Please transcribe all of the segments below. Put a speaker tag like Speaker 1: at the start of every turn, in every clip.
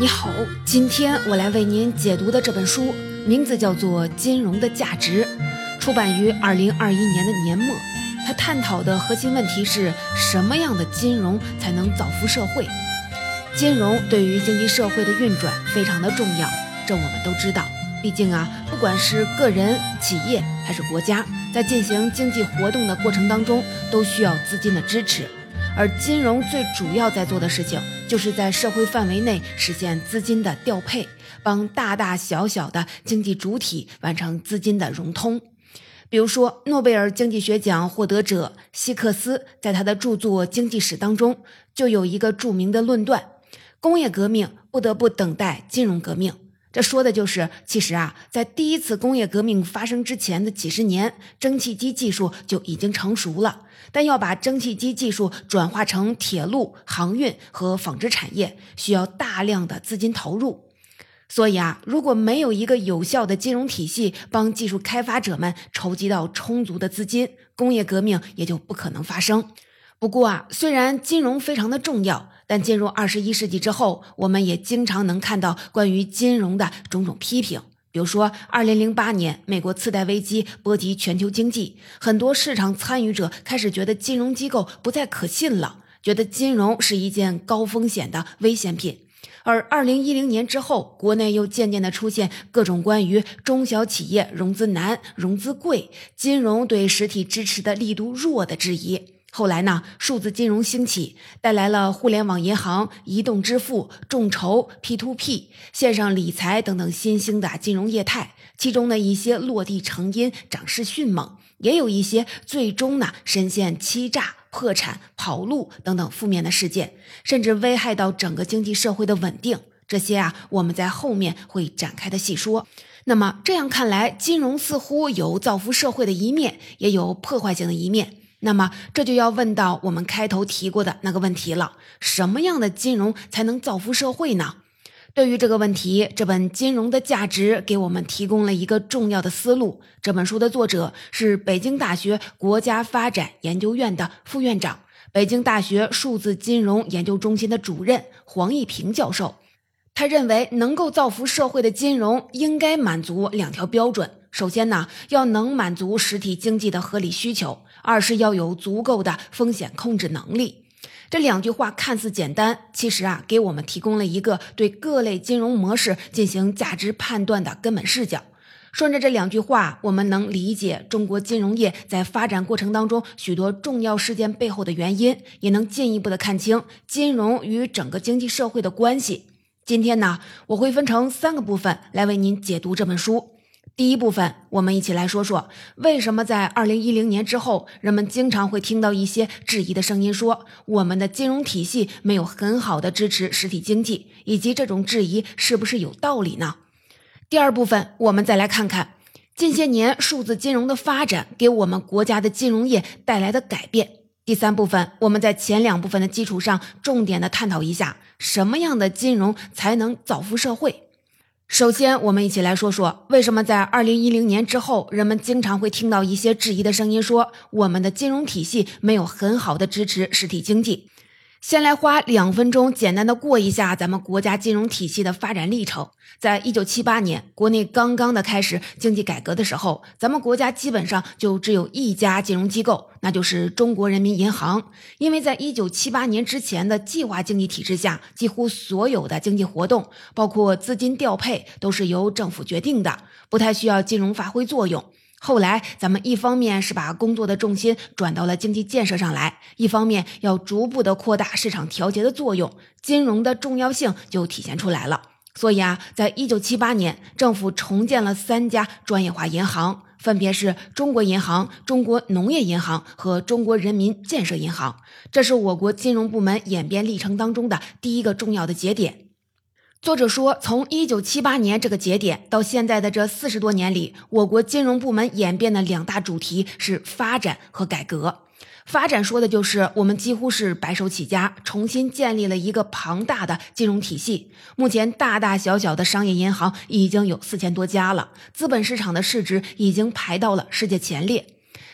Speaker 1: 你好，今天我来为您解读的这本书名字叫做《金融的价值》，出版于二零二一年的年末。它探讨的核心问题是什么样的金融才能造福社会？金融对于经济社会的运转非常的重要，这我们都知道。毕竟啊，不管是个人、企业还是国家，在进行经济活动的过程当中，都需要资金的支持。而金融最主要在做的事情，就是在社会范围内实现资金的调配，帮大大小小的经济主体完成资金的融通。比如说，诺贝尔经济学奖获得者希克斯在他的著作《经济史》当中，就有一个著名的论断：工业革命不得不等待金融革命。这说的就是，其实啊，在第一次工业革命发生之前的几十年，蒸汽机技术就已经成熟了。但要把蒸汽机技术转化成铁路、航运和纺织产业，需要大量的资金投入。所以啊，如果没有一个有效的金融体系帮技术开发者们筹集到充足的资金，工业革命也就不可能发生。不过啊，虽然金融非常的重要。但进入二十一世纪之后，我们也经常能看到关于金融的种种批评。比如说，二零零八年美国次贷危机波及全球经济，很多市场参与者开始觉得金融机构不再可信了，觉得金融是一件高风险的危险品。而二零一零年之后，国内又渐渐的出现各种关于中小企业融资难、融资贵、金融对实体支持的力度弱的质疑。后来呢，数字金融兴起，带来了互联网银行、移动支付、众筹、P to P、线上理财等等新兴的金融业态。其中的一些落地成因，涨势迅猛；也有一些最终呢，深陷欺诈、破产、跑路等等负面的事件，甚至危害到整个经济社会的稳定。这些啊，我们在后面会展开的细说。那么这样看来，金融似乎有造福社会的一面，也有破坏性的一面。那么，这就要问到我们开头提过的那个问题了：什么样的金融才能造福社会呢？对于这个问题，这本《金融的价值》给我们提供了一个重要的思路。这本书的作者是北京大学国家发展研究院的副院长、北京大学数字金融研究中心的主任黄毅平教授。他认为，能够造福社会的金融应该满足两条标准。首先呢，要能满足实体经济的合理需求；二是要有足够的风险控制能力。这两句话看似简单，其实啊，给我们提供了一个对各类金融模式进行价值判断的根本视角。顺着这两句话，我们能理解中国金融业在发展过程当中许多重要事件背后的原因，也能进一步的看清金融与整个经济社会的关系。今天呢，我会分成三个部分来为您解读这本书。第一部分，我们一起来说说为什么在二零一零年之后，人们经常会听到一些质疑的声音，说我们的金融体系没有很好的支持实体经济，以及这种质疑是不是有道理呢？第二部分，我们再来看看近些年数字金融的发展给我们国家的金融业带来的改变。第三部分，我们在前两部分的基础上，重点的探讨一下什么样的金融才能造福社会。首先，我们一起来说说为什么在二零一零年之后，人们经常会听到一些质疑的声音，说我们的金融体系没有很好的支持实体经济。先来花两分钟，简单的过一下咱们国家金融体系的发展历程。在一九七八年，国内刚刚的开始经济改革的时候，咱们国家基本上就只有一家金融机构，那就是中国人民银行。因为在一九七八年之前的计划经济体制下，几乎所有的经济活动，包括资金调配，都是由政府决定的，不太需要金融发挥作用。后来，咱们一方面是把工作的重心转到了经济建设上来，一方面要逐步的扩大市场调节的作用，金融的重要性就体现出来了。所以啊，在一九七八年，政府重建了三家专业化银行，分别是中国银行、中国农业银行和中国人民建设银行。这是我国金融部门演变历程当中的第一个重要的节点。作者说，从一九七八年这个节点到现在的这四十多年里，我国金融部门演变的两大主题是发展和改革。发展说的就是我们几乎是白手起家，重新建立了一个庞大的金融体系。目前，大大小小的商业银行已经有四千多家了，资本市场的市值已经排到了世界前列。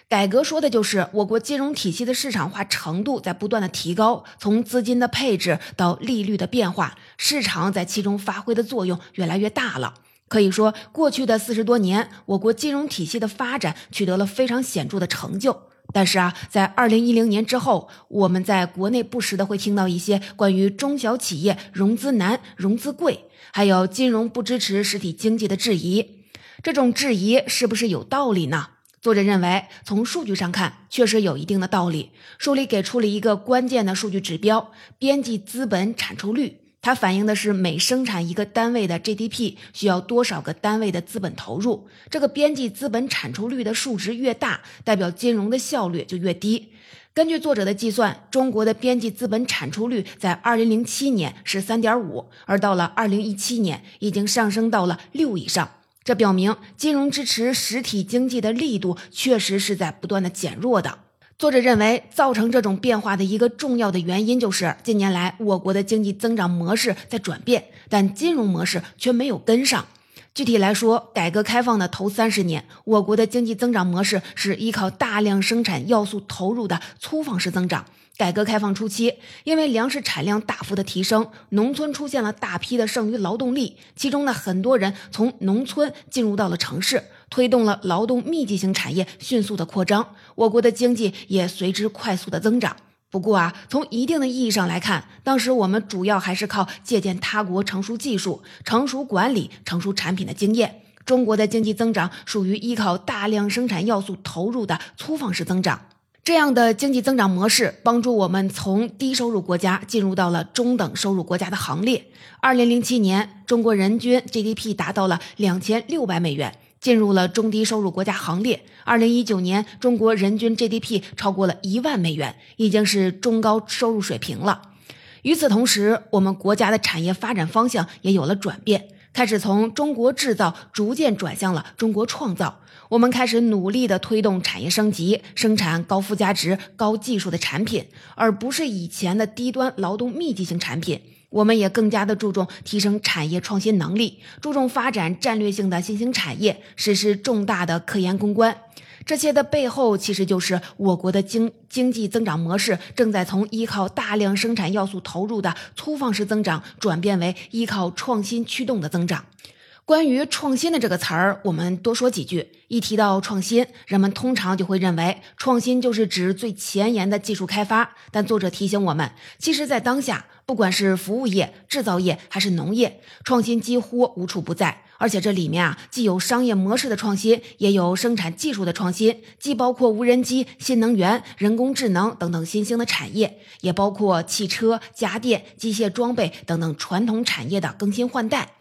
Speaker 1: 改革说的就是我国金融体系的市场化程度在不断的提高，从资金的配置到利率的变化，市场在其中发挥的作用越来越大了。可以说，过去的四十多年，我国金融体系的发展取得了非常显著的成就。但是啊，在二零一零年之后，我们在国内不时的会听到一些关于中小企业融资难、融资贵，还有金融不支持实体经济的质疑。这种质疑是不是有道理呢？作者认为，从数据上看，确实有一定的道理。书里给出了一个关键的数据指标——边际资本产出率，它反映的是每生产一个单位的 GDP 需要多少个单位的资本投入。这个边际资本产出率的数值越大，代表金融的效率就越低。根据作者的计算，中国的边际资本产出率在2007年是3.5，而到了2017年，已经上升到了六以上。这表明金融支持实体经济的力度确实是在不断的减弱的。作者认为，造成这种变化的一个重要的原因就是近年来我国的经济增长模式在转变，但金融模式却没有跟上。具体来说，改革开放的头三十年，我国的经济增长模式是依靠大量生产要素投入的粗放式增长。改革开放初期，因为粮食产量大幅的提升，农村出现了大批的剩余劳动力，其中呢，很多人从农村进入到了城市，推动了劳动密集型产业迅速的扩张，我国的经济也随之快速的增长。不过啊，从一定的意义上来看，当时我们主要还是靠借鉴他国成熟技术、成熟管理、成熟产品的经验。中国的经济增长属于依靠大量生产要素投入的粗放式增长。这样的经济增长模式帮助我们从低收入国家进入到了中等收入国家的行列。二零零七年，中国人均 GDP 达到了两千六百美元，进入了中低收入国家行列。二零一九年，中国人均 GDP 超过了一万美元，已经是中高收入水平了。与此同时，我们国家的产业发展方向也有了转变。开始从中国制造逐渐转向了中国创造，我们开始努力的推动产业升级，生产高附加值、高技术的产品，而不是以前的低端劳动密集型产品。我们也更加的注重提升产业创新能力，注重发展战略性的新兴产业，实施重大的科研攻关。这些的背后，其实就是我国的经经济增长模式正在从依靠大量生产要素投入的粗放式增长，转变为依靠创新驱动的增长。关于创新的这个词儿，我们多说几句。一提到创新，人们通常就会认为创新就是指最前沿的技术开发。但作者提醒我们，其实，在当下，不管是服务业、制造业还是农业，创新几乎无处不在。而且这里面啊，既有商业模式的创新，也有生产技术的创新，既包括无人机、新能源、人工智能等等新兴的产业，也包括汽车、家电、机械装备等等传统产业的更新换代。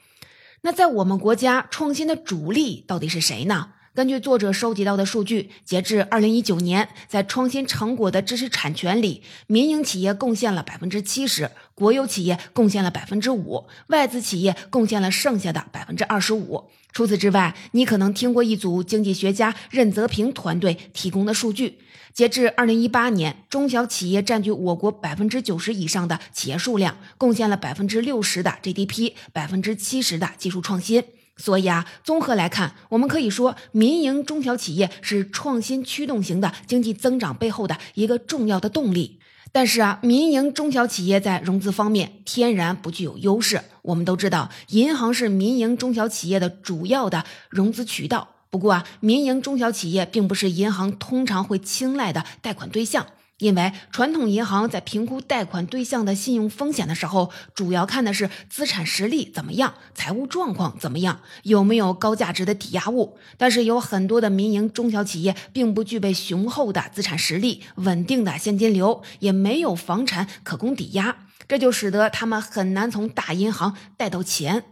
Speaker 1: 那在我们国家，创新的主力到底是谁呢？根据作者收集到的数据，截至二零一九年，在创新成果的知识产权里，民营企业贡献了百分之七十，国有企业贡献了百分之五，外资企业贡献了剩下的百分之二十五。除此之外，你可能听过一组经济学家任泽平团队提供的数据。截至二零一八年，中小企业占据我国百分之九十以上的企业数量，贡献了百分之六十的 GDP，百分之七十的技术创新。所以啊，综合来看，我们可以说，民营中小企业是创新驱动型的经济增长背后的一个重要的动力。但是啊，民营中小企业在融资方面天然不具有优势。我们都知道，银行是民营中小企业的主要的融资渠道。不过啊，民营中小企业并不是银行通常会青睐的贷款对象，因为传统银行在评估贷款对象的信用风险的时候，主要看的是资产实力怎么样，财务状况怎么样，有没有高价值的抵押物。但是有很多的民营中小企业并不具备雄厚的资产实力、稳定的现金流，也没有房产可供抵押，这就使得他们很难从大银行贷到钱。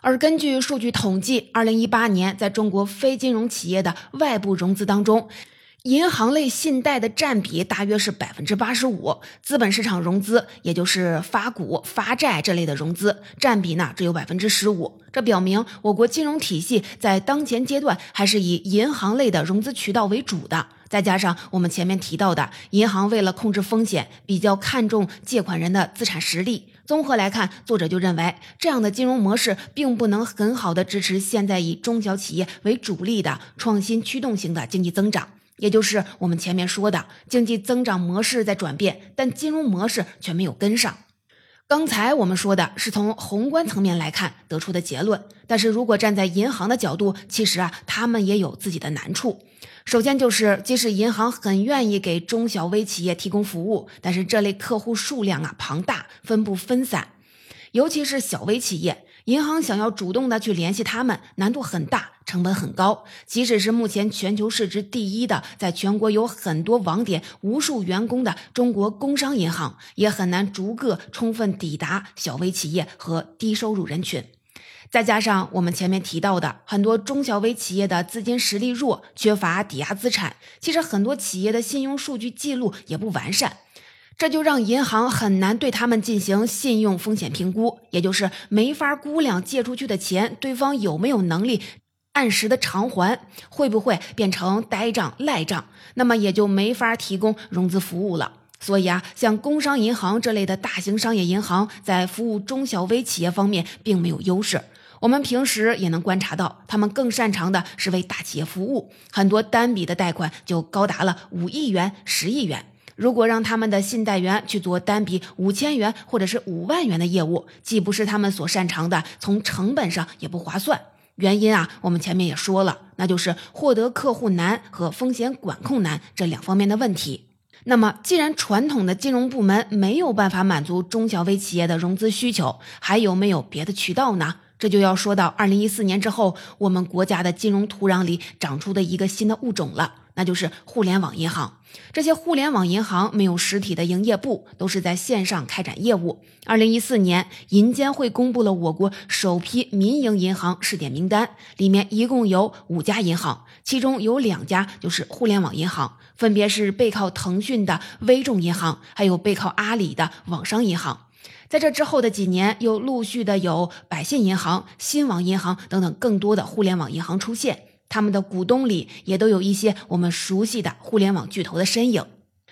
Speaker 1: 而根据数据统计，二零一八年在中国非金融企业的外部融资当中，银行类信贷的占比大约是百分之八十五，资本市场融资，也就是发股、发债这类的融资占比呢只有百分之十五。这表明我国金融体系在当前阶段还是以银行类的融资渠道为主的。再加上我们前面提到的，银行为了控制风险，比较看重借款人的资产实力。综合来看，作者就认为这样的金融模式并不能很好的支持现在以中小企业为主力的创新驱动型的经济增长。也就是我们前面说的经济增长模式在转变，但金融模式却没有跟上。刚才我们说的是从宏观层面来看得出的结论，但是如果站在银行的角度，其实啊，他们也有自己的难处。首先就是，即使银行很愿意给中小微企业提供服务，但是这类客户数量啊庞大，分布分散，尤其是小微企业。银行想要主动的去联系他们，难度很大，成本很高。即使是目前全球市值第一的，在全国有很多网点、无数员工的中国工商银行，也很难逐个充分抵达小微企业和低收入人群。再加上我们前面提到的，很多中小微企业的资金实力弱，缺乏抵押资产，其实很多企业的信用数据记录也不完善。这就让银行很难对他们进行信用风险评估，也就是没法估量借出去的钱，对方有没有能力按时的偿还，会不会变成呆账赖账，那么也就没法提供融资服务了。所以啊，像工商银行这类的大型商业银行在服务中小微企业方面并没有优势。我们平时也能观察到，他们更擅长的是为大企业服务，很多单笔的贷款就高达了五亿元、十亿元。如果让他们的信贷员去做单笔五千元或者是五万元的业务，既不是他们所擅长的，从成本上也不划算。原因啊，我们前面也说了，那就是获得客户难和风险管控难这两方面的问题。那么，既然传统的金融部门没有办法满足中小微企业的融资需求，还有没有别的渠道呢？这就要说到二零一四年之后，我们国家的金融土壤里长出的一个新的物种了。那就是互联网银行。这些互联网银行没有实体的营业部，都是在线上开展业务。二零一四年，银监会公布了我国首批民营银行试点名单，里面一共有五家银行，其中有两家就是互联网银行，分别是背靠腾讯的微众银行，还有背靠阿里的网商银行。在这之后的几年，又陆续的有百信银行、新网银行等等更多的互联网银行出现。他们的股东里也都有一些我们熟悉的互联网巨头的身影。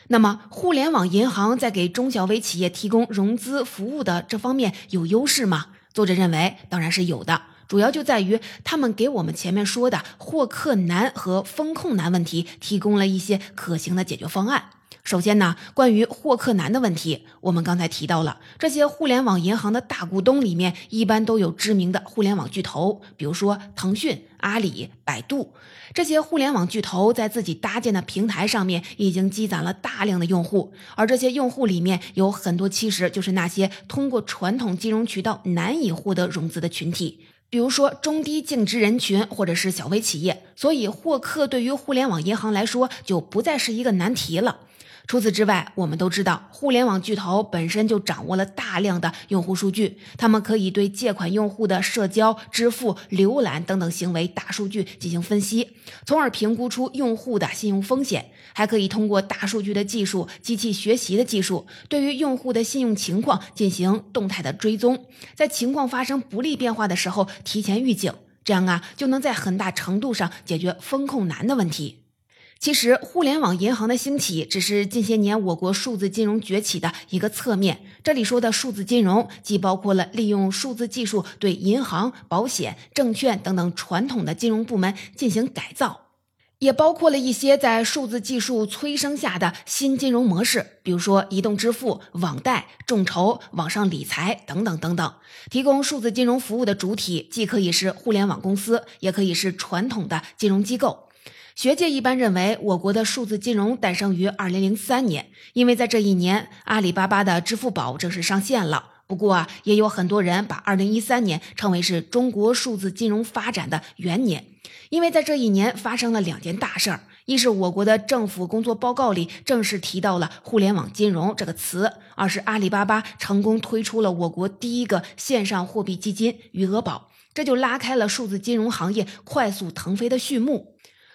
Speaker 1: 那么，互联网银行在给中小微企业提供融资服务的这方面有优势吗？作者认为，当然是有的。主要就在于他们给我们前面说的获客难和风控难问题提供了一些可行的解决方案。首先呢，关于获客难的问题，我们刚才提到了这些互联网银行的大股东里面，一般都有知名的互联网巨头，比如说腾讯、阿里、百度。这些互联网巨头在自己搭建的平台上面已经积攒了大量的用户，而这些用户里面有很多其实就是那些通过传统金融渠道难以获得融资的群体，比如说中低净值人群或者是小微企业。所以获客对于互联网银行来说就不再是一个难题了。除此之外，我们都知道，互联网巨头本身就掌握了大量的用户数据，他们可以对借款用户的社交、支付、浏览等等行为大数据进行分析，从而评估出用户的信用风险，还可以通过大数据的技术、机器学习的技术，对于用户的信用情况进行动态的追踪，在情况发生不利变化的时候提前预警，这样啊，就能在很大程度上解决风控难的问题。其实，互联网银行的兴起只是近些年我国数字金融崛起的一个侧面。这里说的数字金融，既包括了利用数字技术对银行、保险、证券等等传统的金融部门进行改造，也包括了一些在数字技术催生下的新金融模式，比如说移动支付、网贷、众筹、网上理财等等等等。提供数字金融服务的主体，既可以是互联网公司，也可以是传统的金融机构。学界一般认为，我国的数字金融诞生于二零零三年，因为在这一年，阿里巴巴的支付宝正式上线了。不过啊，也有很多人把二零一三年称为是中国数字金融发展的元年，因为在这一年发生了两件大事儿：一是我国的政府工作报告里正式提到了“互联网金融”这个词；二是阿里巴巴成功推出了我国第一个线上货币基金“余额宝”，这就拉开了数字金融行业快速腾飞的序幕。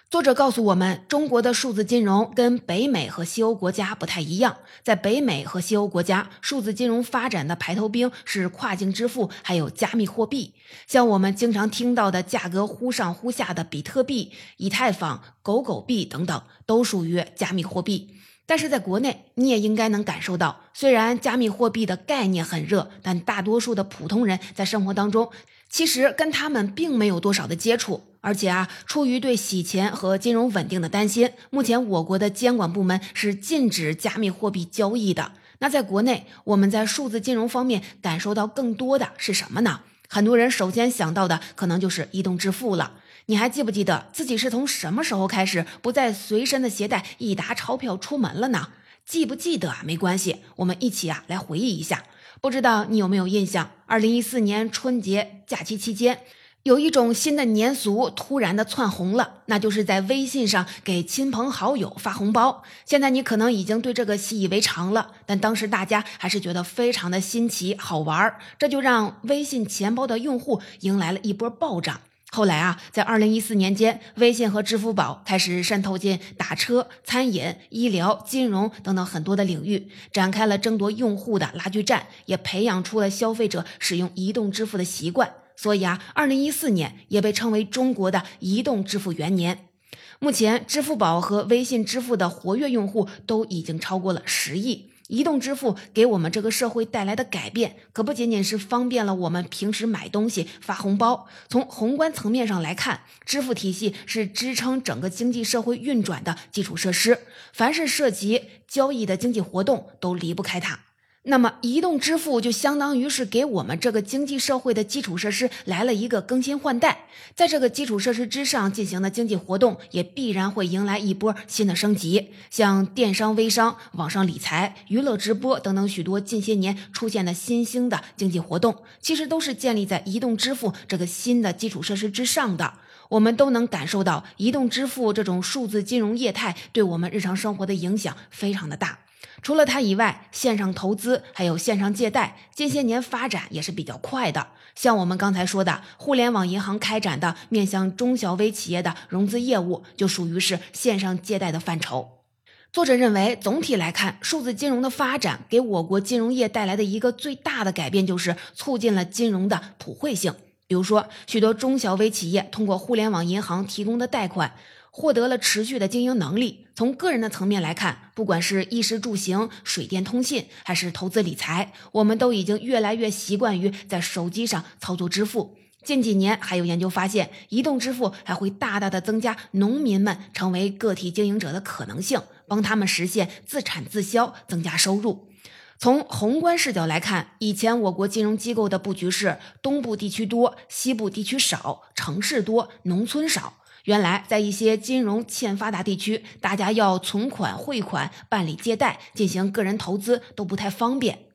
Speaker 1: 作者告诉我们，中国的数字金融跟北美和西欧国家不太一样。在北美和西欧国家，数字金融发展的排头兵是跨境支付，还有加密货币。像我们经常听到的价格忽上忽下的比特币、以太坊、狗狗币等等，都属于加密货币。但是在国内，你也应该能感受到，虽然加密货币的概念很热，但大多数的普通人在生活当中，其实跟他们并没有多少的接触。而且啊，出于对洗钱和金融稳定的担心，目前我国的监管部门是禁止加密货币交易的。那在国内，我们在数字金融方面感受到更多的是什么呢？很多人首先想到的可能就是移动支付了。你还记不记得自己是从什么时候开始不再随身的携带一沓钞票出门了呢？记不记得啊？没关系，我们一起啊来回忆一下。不知道你有没有印象？二零一四年春节假期期间，有一种新的年俗突然的窜红了，那就是在微信上给亲朋好友发红包。现在你可能已经对这个习以为常了，但当时大家还是觉得非常的新奇好玩儿这就让微信钱包的用户迎来了一波暴涨。后来啊，在二零一四年间，微信和支付宝开始渗透进打车、餐饮、医疗、金融等等很多的领域，展开了争夺用户的拉锯战，也培养出了消费者使用移动支付的习惯。所以啊，二零一四年也被称为中国的移动支付元年。目前，支付宝和微信支付的活跃用户都已经超过了十亿。移动支付给我们这个社会带来的改变，可不仅仅是方便了我们平时买东西、发红包。从宏观层面上来看，支付体系是支撑整个经济社会运转的基础设施，凡是涉及交易的经济活动，都离不开它。那么，移动支付就相当于是给我们这个经济社会的基础设施来了一个更新换代，在这个基础设施之上进行的经济活动，也必然会迎来一波新的升级。像电商、微商、网上理财、娱乐直播等等许多近些年出现的新兴的经济活动，其实都是建立在移动支付这个新的基础设施之上的。我们都能感受到，移动支付这种数字金融业态对我们日常生活的影响非常的大。除了它以外，线上投资还有线上借贷，近些年发展也是比较快的。像我们刚才说的，互联网银行开展的面向中小微企业的融资业务，就属于是线上借贷的范畴。作者认为，总体来看，数字金融的发展给我国金融业带来的一个最大的改变，就是促进了金融的普惠性。比如说，许多中小微企业通过互联网银行提供的贷款。获得了持续的经营能力。从个人的层面来看，不管是衣食住行、水电通信，还是投资理财，我们都已经越来越习惯于在手机上操作支付。近几年还有研究发现，移动支付还会大大的增加农民们成为个体经营者的可能性，帮他们实现自产自销，增加收入。从宏观视角来看，以前我国金融机构的布局是东部地区多，西部地区少，城市多，农村少。原来，在一些金融欠发达地区，大家要存款、汇款、办理借贷、进行个人投资都不太方便。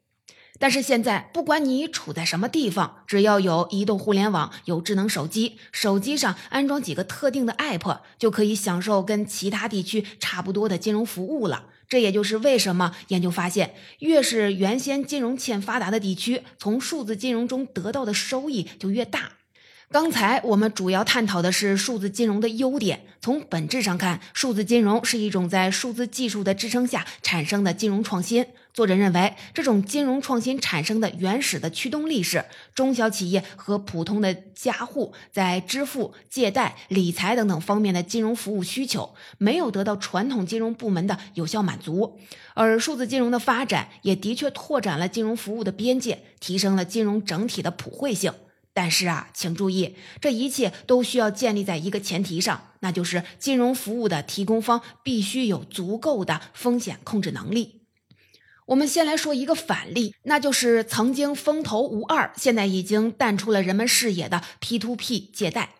Speaker 1: 但是现在，不管你处在什么地方，只要有移动互联网、有智能手机，手机上安装几个特定的 app，就可以享受跟其他地区差不多的金融服务了。这也就是为什么研究发现，越是原先金融欠发达的地区，从数字金融中得到的收益就越大。刚才我们主要探讨的是数字金融的优点。从本质上看，数字金融是一种在数字技术的支撑下产生的金融创新。作者认为，这种金融创新产生的原始的驱动力是中小企业和普通的家户在支付、借贷、理财等等方面的金融服务需求没有得到传统金融部门的有效满足，而数字金融的发展也的确拓展了金融服务的边界，提升了金融整体的普惠性。但是啊，请注意，这一切都需要建立在一个前提上，那就是金融服务的提供方必须有足够的风险控制能力。我们先来说一个反例，那就是曾经风头无二，现在已经淡出了人们视野的 P to P 借贷。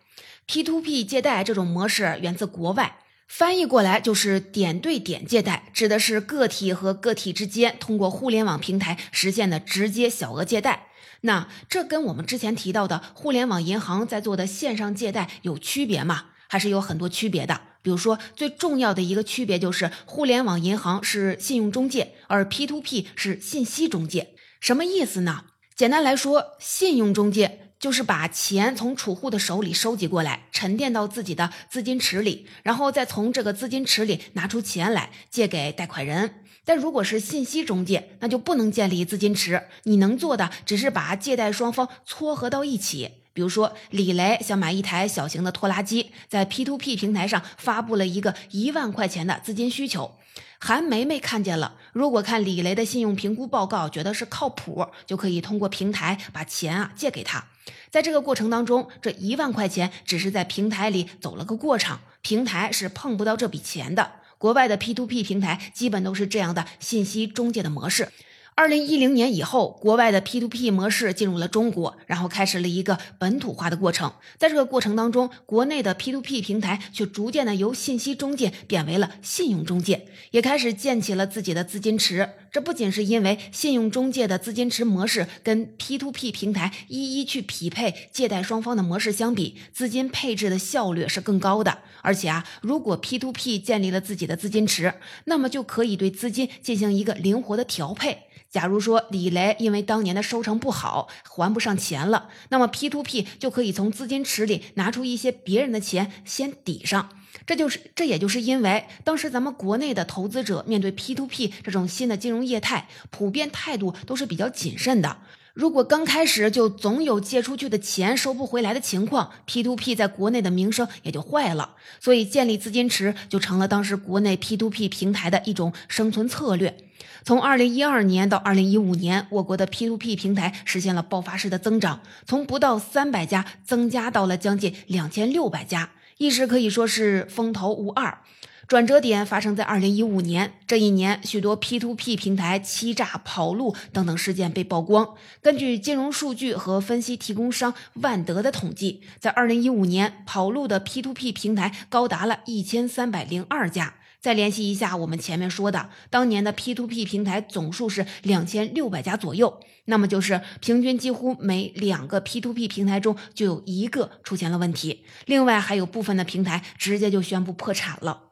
Speaker 1: P to P 借贷这种模式源自国外，翻译过来就是点对点借贷，指的是个体和个体之间通过互联网平台实现的直接小额借贷。那这跟我们之前提到的互联网银行在做的线上借贷有区别吗？还是有很多区别的。比如说，最重要的一个区别就是，互联网银行是信用中介，而 P to P 是信息中介。什么意思呢？简单来说，信用中介就是把钱从储户的手里收集过来，沉淀到自己的资金池里，然后再从这个资金池里拿出钱来借给贷款人。但如果是信息中介，那就不能建立资金池。你能做的只是把借贷双方撮合到一起。比如说，李雷想买一台小型的拖拉机，在 P to P 平台上发布了一个一万块钱的资金需求。韩梅梅看见了，如果看李雷的信用评估报告觉得是靠谱，就可以通过平台把钱啊借给他。在这个过程当中，这一万块钱只是在平台里走了个过场，平台是碰不到这笔钱的。国外的 P2P 平台基本都是这样的信息中介的模式。二零一零年以后，国外的 P2P 模式进入了中国，然后开始了一个本土化的过程。在这个过程当中，国内的 P2P 平台却逐渐的由信息中介变为了信用中介，也开始建起了自己的资金池。这不仅是因为信用中介的资金池模式跟 P2P 平台一一去匹配借贷双方的模式相比，资金配置的效率是更高的。而且啊，如果 P2P 建立了自己的资金池，那么就可以对资金进行一个灵活的调配。假如说李雷因为当年的收成不好还不上钱了，那么 P2P 就可以从资金池里拿出一些别人的钱先抵上。这就是这也就是因为当时咱们国内的投资者面对 P2P 这种新的金融业态，普遍态度都是比较谨慎的。如果刚开始就总有借出去的钱收不回来的情况，P2P 在国内的名声也就坏了。所以建立资金池就成了当时国内 P2P 平台的一种生存策略。从二零一二年到二零一五年，我国的 P2P 平台实现了爆发式的增长，从不到三百家增加到了将近两千六百家，一时可以说是风头无二。转折点发生在二零一五年，这一年许多 P2P 平台欺诈、跑路等等事件被曝光。根据金融数据和分析提供商万德的统计，在二零一五年，跑路的 P2P 平台高达了一千三百零二家。再联系一下我们前面说的，当年的 P2P 平台总数是两千六百家左右，那么就是平均几乎每两个 P2P 平台中就有一个出现了问题，另外还有部分的平台直接就宣布破产了。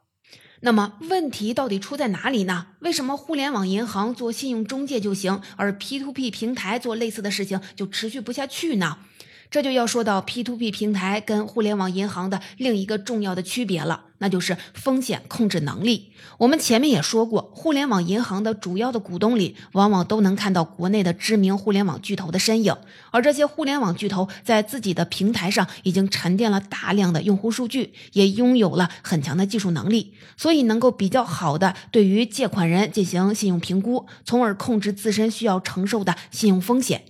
Speaker 1: 那么问题到底出在哪里呢？为什么互联网银行做信用中介就行，而 P2P 平台做类似的事情就持续不下去呢？这就要说到 P2P 平台跟互联网银行的另一个重要的区别了，那就是风险控制能力。我们前面也说过，互联网银行的主要的股东里，往往都能看到国内的知名互联网巨头的身影，而这些互联网巨头在自己的平台上已经沉淀了大量的用户数据，也拥有了很强的技术能力，所以能够比较好的对于借款人进行信用评估，从而控制自身需要承受的信用风险。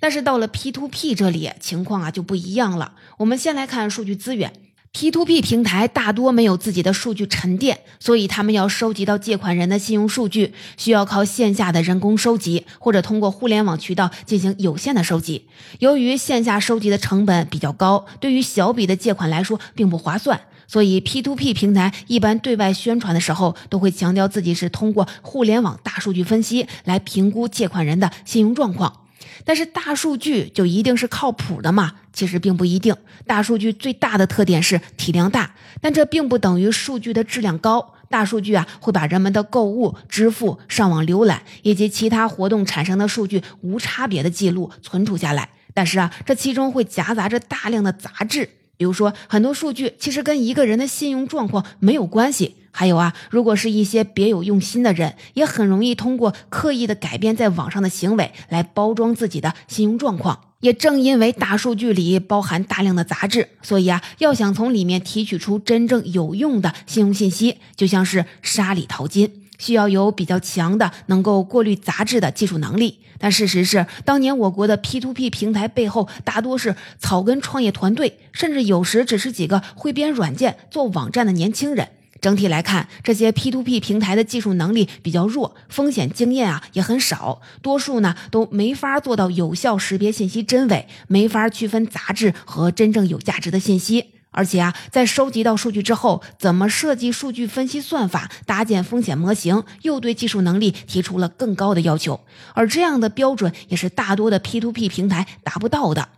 Speaker 1: 但是到了 P2P 这里，情况啊就不一样了。我们先来看数据资源，P2P 平台大多没有自己的数据沉淀，所以他们要收集到借款人的信用数据，需要靠线下的人工收集，或者通过互联网渠道进行有限的收集。由于线下收集的成本比较高，对于小笔的借款来说并不划算，所以 P2P 平台一般对外宣传的时候，都会强调自己是通过互联网大数据分析来评估借款人的信用状况。但是大数据就一定是靠谱的吗？其实并不一定。大数据最大的特点是体量大，但这并不等于数据的质量高。大数据啊，会把人们的购物、支付、上网浏览以及其他活动产生的数据无差别的记录存储下来。但是啊，这其中会夹杂着大量的杂质。比如说，很多数据其实跟一个人的信用状况没有关系。还有啊，如果是一些别有用心的人，也很容易通过刻意的改变在网上的行为来包装自己的信用状况。也正因为大数据里包含大量的杂质，所以啊，要想从里面提取出真正有用的信用信息，就像是沙里淘金，需要有比较强的能够过滤杂质的技术能力。但事实是，当年我国的 P2P 平台背后大多是草根创业团队，甚至有时只是几个会编软件、做网站的年轻人。整体来看，这些 P2P 平台的技术能力比较弱，风险经验啊也很少，多数呢都没法做到有效识别信息真伪，没法区分杂质和真正有价值的信息。而且啊，在收集到数据之后，怎么设计数据分析算法，搭建风险模型，又对技术能力提出了更高的要求。而这样的标准也是大多的 P2P 平台达不到的。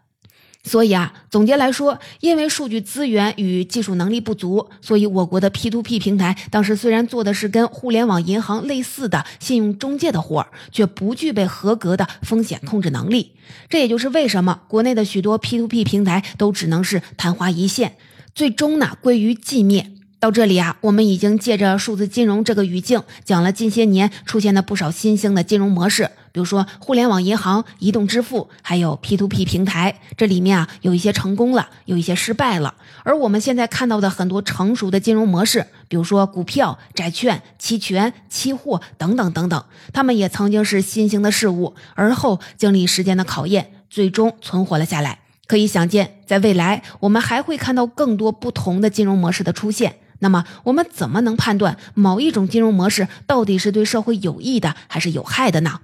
Speaker 1: 所以啊，总结来说，因为数据资源与技术能力不足，所以我国的 P2P 平台当时虽然做的是跟互联网银行类似的信用中介的活儿，却不具备合格的风险控制能力。这也就是为什么国内的许多 P2P 平台都只能是昙花一现，最终呢归于寂灭。到这里啊，我们已经借着数字金融这个语境，讲了近些年出现的不少新兴的金融模式。比如说互联网银行、移动支付，还有 P2P 平台。这里面啊，有一些成功了，有一些失败了。而我们现在看到的很多成熟的金融模式，比如说股票、债券、期权、期货等等等等，他们也曾经是新兴的事物，而后经历时间的考验，最终存活了下来。可以想见，在未来我们还会看到更多不同的金融模式的出现。那么，我们怎么能判断某一种金融模式到底是对社会有益的还是有害的呢？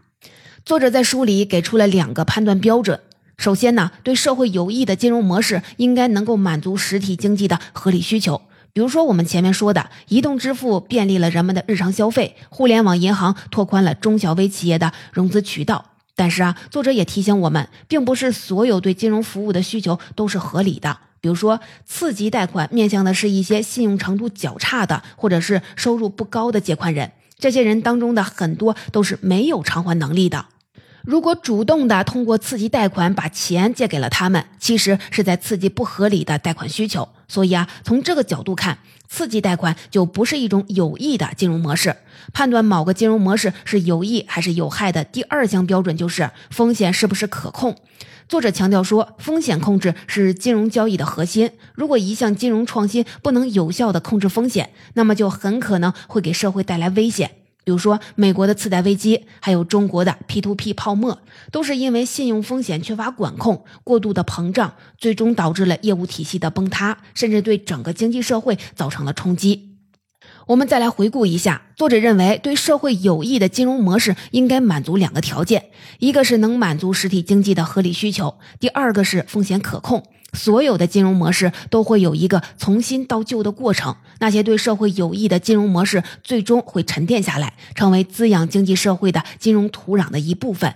Speaker 1: 作者在书里给出了两个判断标准。首先呢，对社会有益的金融模式应该能够满足实体经济的合理需求。比如说，我们前面说的，移动支付便利了人们的日常消费，互联网银行拓宽了中小微企业的融资渠道。但是啊，作者也提醒我们，并不是所有对金融服务的需求都是合理的。比如说，次级贷款面向的是一些信用程度较差的，或者是收入不高的借款人。这些人当中的很多都是没有偿还能力的。如果主动的通过刺激贷款把钱借给了他们，其实是在刺激不合理的贷款需求。所以啊，从这个角度看，刺激贷款就不是一种有益的金融模式。判断某个金融模式是有益还是有害的第二项标准就是风险是不是可控。作者强调说，风险控制是金融交易的核心。如果一项金融创新不能有效的控制风险，那么就很可能会给社会带来危险。比如说，美国的次贷危机，还有中国的 P2P 泡沫，都是因为信用风险缺乏管控、过度的膨胀，最终导致了业务体系的崩塌，甚至对整个经济社会造成了冲击。我们再来回顾一下，作者认为对社会有益的金融模式应该满足两个条件：一个是能满足实体经济的合理需求，第二个是风险可控。所有的金融模式都会有一个从新到旧的过程，那些对社会有益的金融模式最终会沉淀下来，成为滋养经济社会的金融土壤的一部分，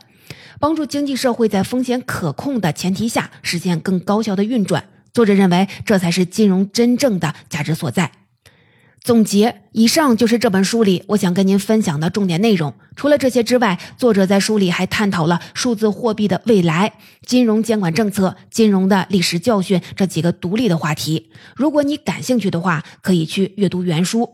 Speaker 1: 帮助经济社会在风险可控的前提下实现更高效的运转。作者认为，这才是金融真正的价值所在。总结，以上就是这本书里我想跟您分享的重点内容。除了这些之外，作者在书里还探讨了数字货币的未来、金融监管政策、金融的历史教训这几个独立的话题。如果你感兴趣的话，可以去阅读原书。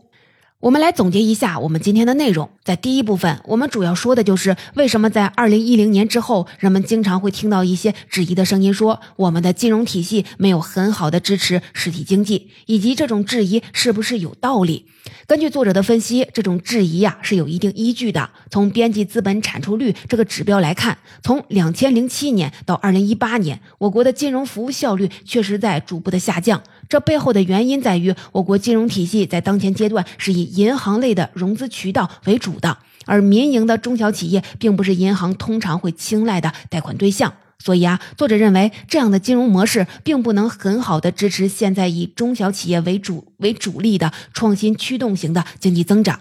Speaker 1: 我们来总结一下我们今天的内容。在第一部分，我们主要说的就是为什么在二零一零年之后，人们经常会听到一些质疑的声音，说我们的金融体系没有很好的支持实体经济，以及这种质疑是不是有道理。根据作者的分析，这种质疑呀是有一定依据的。从边际资本产出率这个指标来看，从两千零七年到二零一八年，我国的金融服务效率确实在逐步的下降。这背后的原因在于，我国金融体系在当前阶段是以银行类的融资渠道为主的，而民营的中小企业并不是银行通常会青睐的贷款对象。所以啊，作者认为这样的金融模式并不能很好的支持现在以中小企业为主为主力的创新驱动型的经济增长。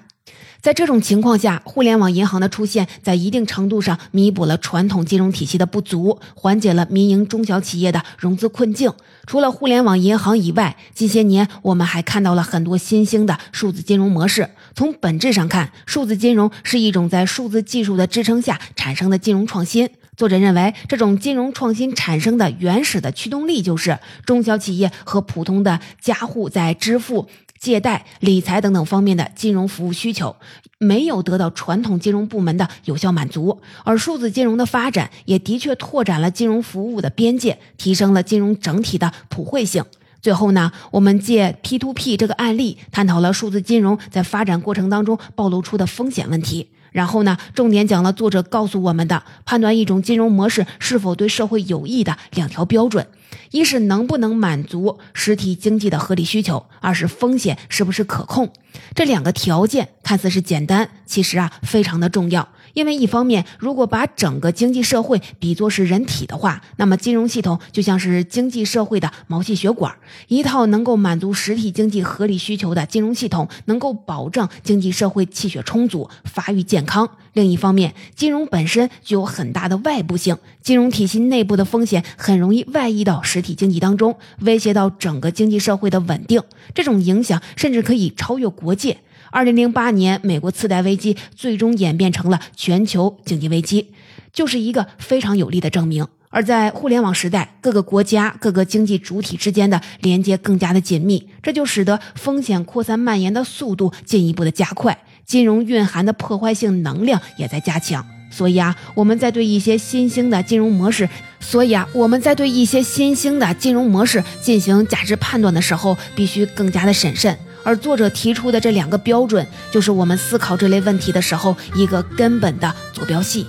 Speaker 1: 在这种情况下，互联网银行的出现，在一定程度上弥补了传统金融体系的不足，缓解了民营中小企业的融资困境。除了互联网银行以外，近些年我们还看到了很多新兴的数字金融模式。从本质上看，数字金融是一种在数字技术的支撑下产生的金融创新。作者认为，这种金融创新产生的原始的驱动力，就是中小企业和普通的家户在支付。借贷、理财等等方面的金融服务需求没有得到传统金融部门的有效满足，而数字金融的发展也的确拓展了金融服务的边界，提升了金融整体的普惠性。最后呢，我们借 P2P 这个案例，探讨了数字金融在发展过程当中暴露出的风险问题。然后呢，重点讲了作者告诉我们的判断一种金融模式是否对社会有益的两条标准。一是能不能满足实体经济的合理需求，二是风险是不是可控。这两个条件看似是简单，其实啊非常的重要。因为一方面，如果把整个经济社会比作是人体的话，那么金融系统就像是经济社会的毛细血管。一套能够满足实体经济合理需求的金融系统，能够保证经济社会气血充足、发育健康。另一方面，金融本身具有很大的外部性，金融体系内部的风险很容易外溢到实体经济当中，威胁到整个经济社会的稳定。这种影响甚至可以超越国界。二零零八年，美国次贷危机最终演变成了全球经济危机，就是一个非常有力的证明。而在互联网时代，各个国家、各个经济主体之间的连接更加的紧密，这就使得风险扩散蔓延的速度进一步的加快，金融蕴含的破坏性能量也在加强。所以啊，我们在对一些新兴的金融模式，所以啊，我们在对一些新兴的金融模式进行价值判断的时候，必须更加的审慎。而作者提出的这两个标准，就是我们思考这类问题的时候一个根本的坐标系。